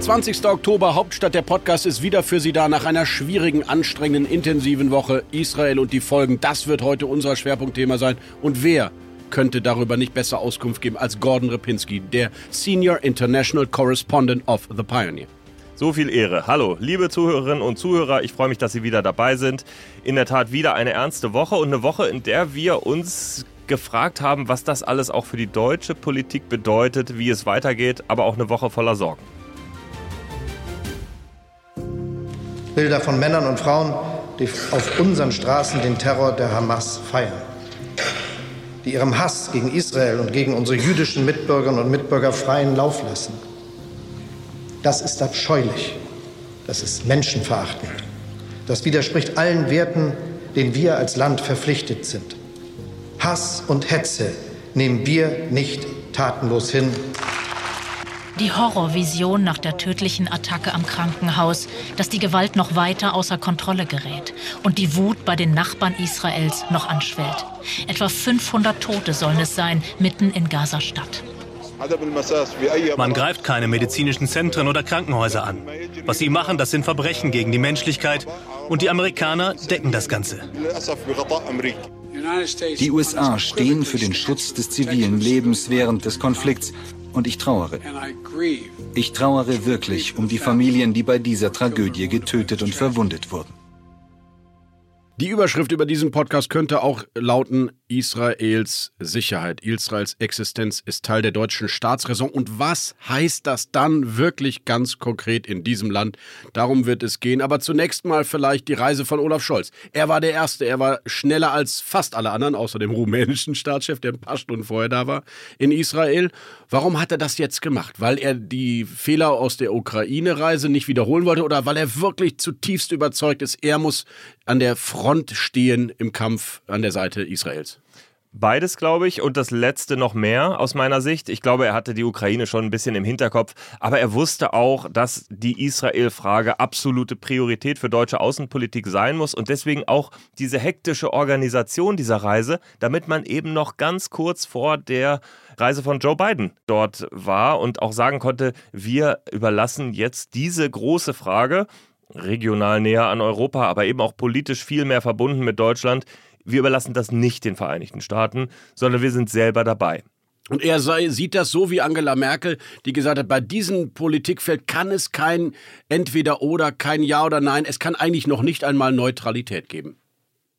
20. Oktober, Hauptstadt der Podcast ist wieder für Sie da nach einer schwierigen, anstrengenden, intensiven Woche. Israel und die Folgen, das wird heute unser Schwerpunktthema sein. Und wer könnte darüber nicht besser Auskunft geben als Gordon Ripinski, der Senior International Correspondent of The Pioneer. So viel Ehre. Hallo, liebe Zuhörerinnen und Zuhörer, ich freue mich, dass Sie wieder dabei sind. In der Tat wieder eine ernste Woche und eine Woche, in der wir uns gefragt haben, was das alles auch für die deutsche Politik bedeutet, wie es weitergeht, aber auch eine Woche voller Sorgen. Bilder von Männern und Frauen, die auf unseren Straßen den Terror der Hamas feiern. Die ihrem Hass gegen Israel und gegen unsere jüdischen Mitbürgerinnen und Mitbürger freien Lauf lassen. Das ist abscheulich. Das ist menschenverachtend. Das widerspricht allen Werten, denen wir als Land verpflichtet sind. Hass und Hetze nehmen wir nicht tatenlos hin. Die Horrorvision nach der tödlichen Attacke am Krankenhaus, dass die Gewalt noch weiter außer Kontrolle gerät und die Wut bei den Nachbarn Israels noch anschwellt. Etwa 500 Tote sollen es sein, mitten in Gaza-Stadt. Man greift keine medizinischen Zentren oder Krankenhäuser an. Was sie machen, das sind Verbrechen gegen die Menschlichkeit. Und die Amerikaner decken das Ganze. Die USA stehen für den Schutz des zivilen Lebens während des Konflikts und ich trauere. Ich trauere wirklich um die Familien, die bei dieser Tragödie getötet und verwundet wurden. Die Überschrift über diesen Podcast könnte auch lauten Israels Sicherheit. Israels Existenz ist Teil der deutschen Staatsräson. Und was heißt das dann wirklich ganz konkret in diesem Land? Darum wird es gehen. Aber zunächst mal vielleicht die Reise von Olaf Scholz. Er war der Erste. Er war schneller als fast alle anderen, außer dem rumänischen Staatschef, der ein paar Stunden vorher da war, in Israel. Warum hat er das jetzt gemacht? Weil er die Fehler aus der Ukraine-Reise nicht wiederholen wollte oder weil er wirklich zutiefst überzeugt ist, er muss an der Front stehen im Kampf an der Seite Israels? Beides, glaube ich, und das letzte noch mehr aus meiner Sicht. Ich glaube, er hatte die Ukraine schon ein bisschen im Hinterkopf, aber er wusste auch, dass die Israel-Frage absolute Priorität für deutsche Außenpolitik sein muss und deswegen auch diese hektische Organisation dieser Reise, damit man eben noch ganz kurz vor der Reise von Joe Biden dort war und auch sagen konnte, wir überlassen jetzt diese große Frage regional näher an Europa, aber eben auch politisch viel mehr verbunden mit Deutschland. Wir überlassen das nicht den Vereinigten Staaten, sondern wir sind selber dabei. Und er sei, sieht das so wie Angela Merkel, die gesagt hat, bei diesem Politikfeld kann es kein Entweder oder, kein Ja oder Nein, es kann eigentlich noch nicht einmal Neutralität geben.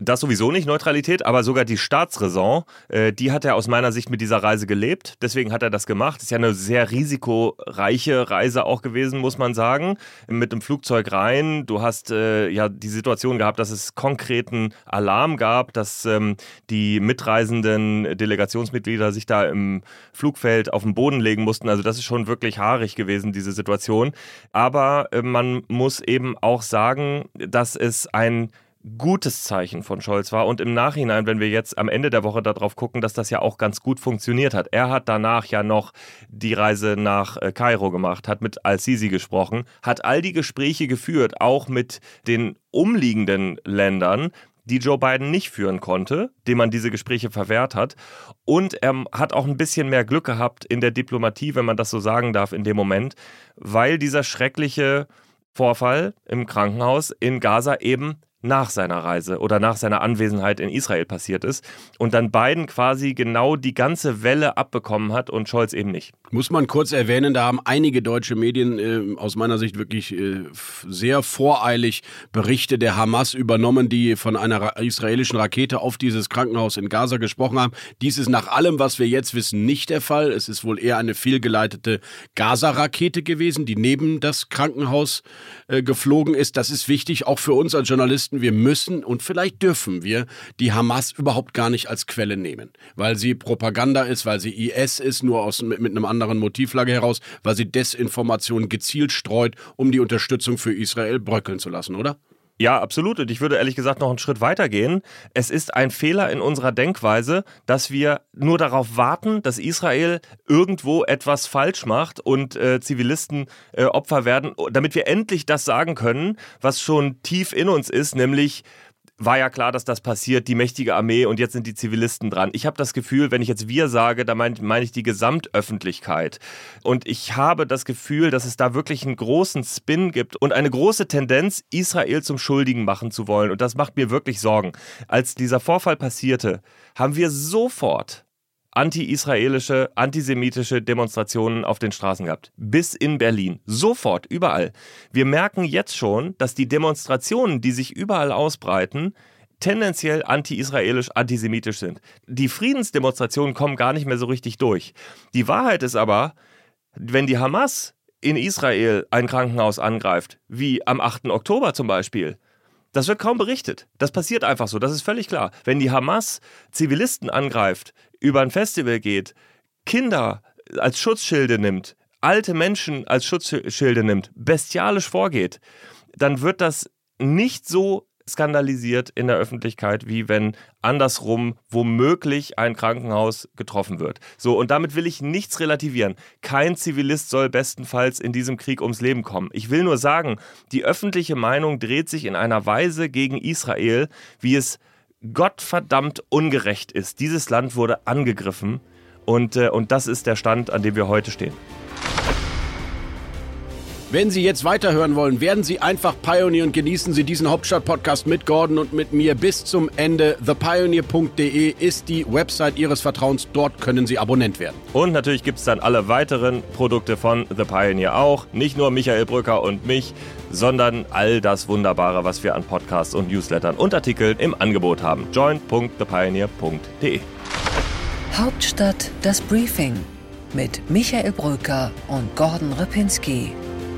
Das sowieso nicht Neutralität, aber sogar die Staatsräson, äh, die hat er aus meiner Sicht mit dieser Reise gelebt. Deswegen hat er das gemacht. Ist ja eine sehr risikoreiche Reise auch gewesen, muss man sagen. Mit dem Flugzeug rein. Du hast äh, ja die Situation gehabt, dass es konkreten Alarm gab, dass ähm, die mitreisenden Delegationsmitglieder sich da im Flugfeld auf den Boden legen mussten. Also das ist schon wirklich haarig gewesen, diese Situation. Aber äh, man muss eben auch sagen, dass es ein gutes Zeichen von Scholz war und im Nachhinein, wenn wir jetzt am Ende der Woche darauf gucken, dass das ja auch ganz gut funktioniert hat. Er hat danach ja noch die Reise nach äh, Kairo gemacht, hat mit Al-Sisi gesprochen, hat all die Gespräche geführt, auch mit den umliegenden Ländern, die Joe Biden nicht führen konnte, dem man diese Gespräche verwehrt hat. Und er hat auch ein bisschen mehr Glück gehabt in der Diplomatie, wenn man das so sagen darf, in dem Moment, weil dieser schreckliche Vorfall im Krankenhaus in Gaza eben nach seiner Reise oder nach seiner Anwesenheit in Israel passiert ist und dann Biden quasi genau die ganze Welle abbekommen hat und Scholz eben nicht. Muss man kurz erwähnen, da haben einige deutsche Medien äh, aus meiner Sicht wirklich äh, sehr voreilig Berichte der Hamas übernommen, die von einer israelischen Rakete auf dieses Krankenhaus in Gaza gesprochen haben. Dies ist nach allem, was wir jetzt wissen, nicht der Fall. Es ist wohl eher eine fehlgeleitete Gaza-Rakete gewesen, die neben das Krankenhaus äh, geflogen ist. Das ist wichtig, auch für uns als Journalisten Westen, wir müssen und vielleicht dürfen wir die Hamas überhaupt gar nicht als Quelle nehmen, weil sie Propaganda ist, weil sie IS ist, nur aus, mit, mit einem anderen Motivlage heraus, weil sie Desinformation gezielt streut, um die Unterstützung für Israel bröckeln zu lassen, oder? Ja, absolut. Und ich würde ehrlich gesagt noch einen Schritt weiter gehen. Es ist ein Fehler in unserer Denkweise, dass wir nur darauf warten, dass Israel irgendwo etwas falsch macht und äh, Zivilisten äh, Opfer werden, damit wir endlich das sagen können, was schon tief in uns ist, nämlich war ja klar, dass das passiert, die mächtige Armee und jetzt sind die Zivilisten dran. Ich habe das Gefühl, wenn ich jetzt wir sage, da meine mein ich die Gesamtöffentlichkeit. Und ich habe das Gefühl, dass es da wirklich einen großen Spin gibt und eine große Tendenz, Israel zum Schuldigen machen zu wollen. Und das macht mir wirklich Sorgen. Als dieser Vorfall passierte, haben wir sofort anti-israelische, antisemitische Demonstrationen auf den Straßen gehabt. Bis in Berlin. Sofort, überall. Wir merken jetzt schon, dass die Demonstrationen, die sich überall ausbreiten, tendenziell anti-israelisch, antisemitisch sind. Die Friedensdemonstrationen kommen gar nicht mehr so richtig durch. Die Wahrheit ist aber, wenn die Hamas in Israel ein Krankenhaus angreift, wie am 8. Oktober zum Beispiel, das wird kaum berichtet. Das passiert einfach so, das ist völlig klar. Wenn die Hamas Zivilisten angreift, über ein Festival geht, Kinder als Schutzschilde nimmt, alte Menschen als Schutzschilde nimmt, bestialisch vorgeht, dann wird das nicht so skandalisiert in der Öffentlichkeit, wie wenn andersrum womöglich ein Krankenhaus getroffen wird. So, und damit will ich nichts relativieren. Kein Zivilist soll bestenfalls in diesem Krieg ums Leben kommen. Ich will nur sagen, die öffentliche Meinung dreht sich in einer Weise gegen Israel, wie es gottverdammt ungerecht ist. Dieses Land wurde angegriffen und, äh, und das ist der Stand, an dem wir heute stehen. Wenn Sie jetzt weiterhören wollen, werden Sie einfach Pioneer und genießen Sie diesen Hauptstadt-Podcast mit Gordon und mit mir bis zum Ende. ThePioneer.de ist die Website Ihres Vertrauens. Dort können Sie Abonnent werden. Und natürlich gibt es dann alle weiteren Produkte von The Pioneer auch. Nicht nur Michael Brücker und mich, sondern all das Wunderbare, was wir an Podcasts und Newslettern und Artikeln im Angebot haben. join.thepioneer.de Hauptstadt das Briefing mit Michael Brücker und Gordon Ripinski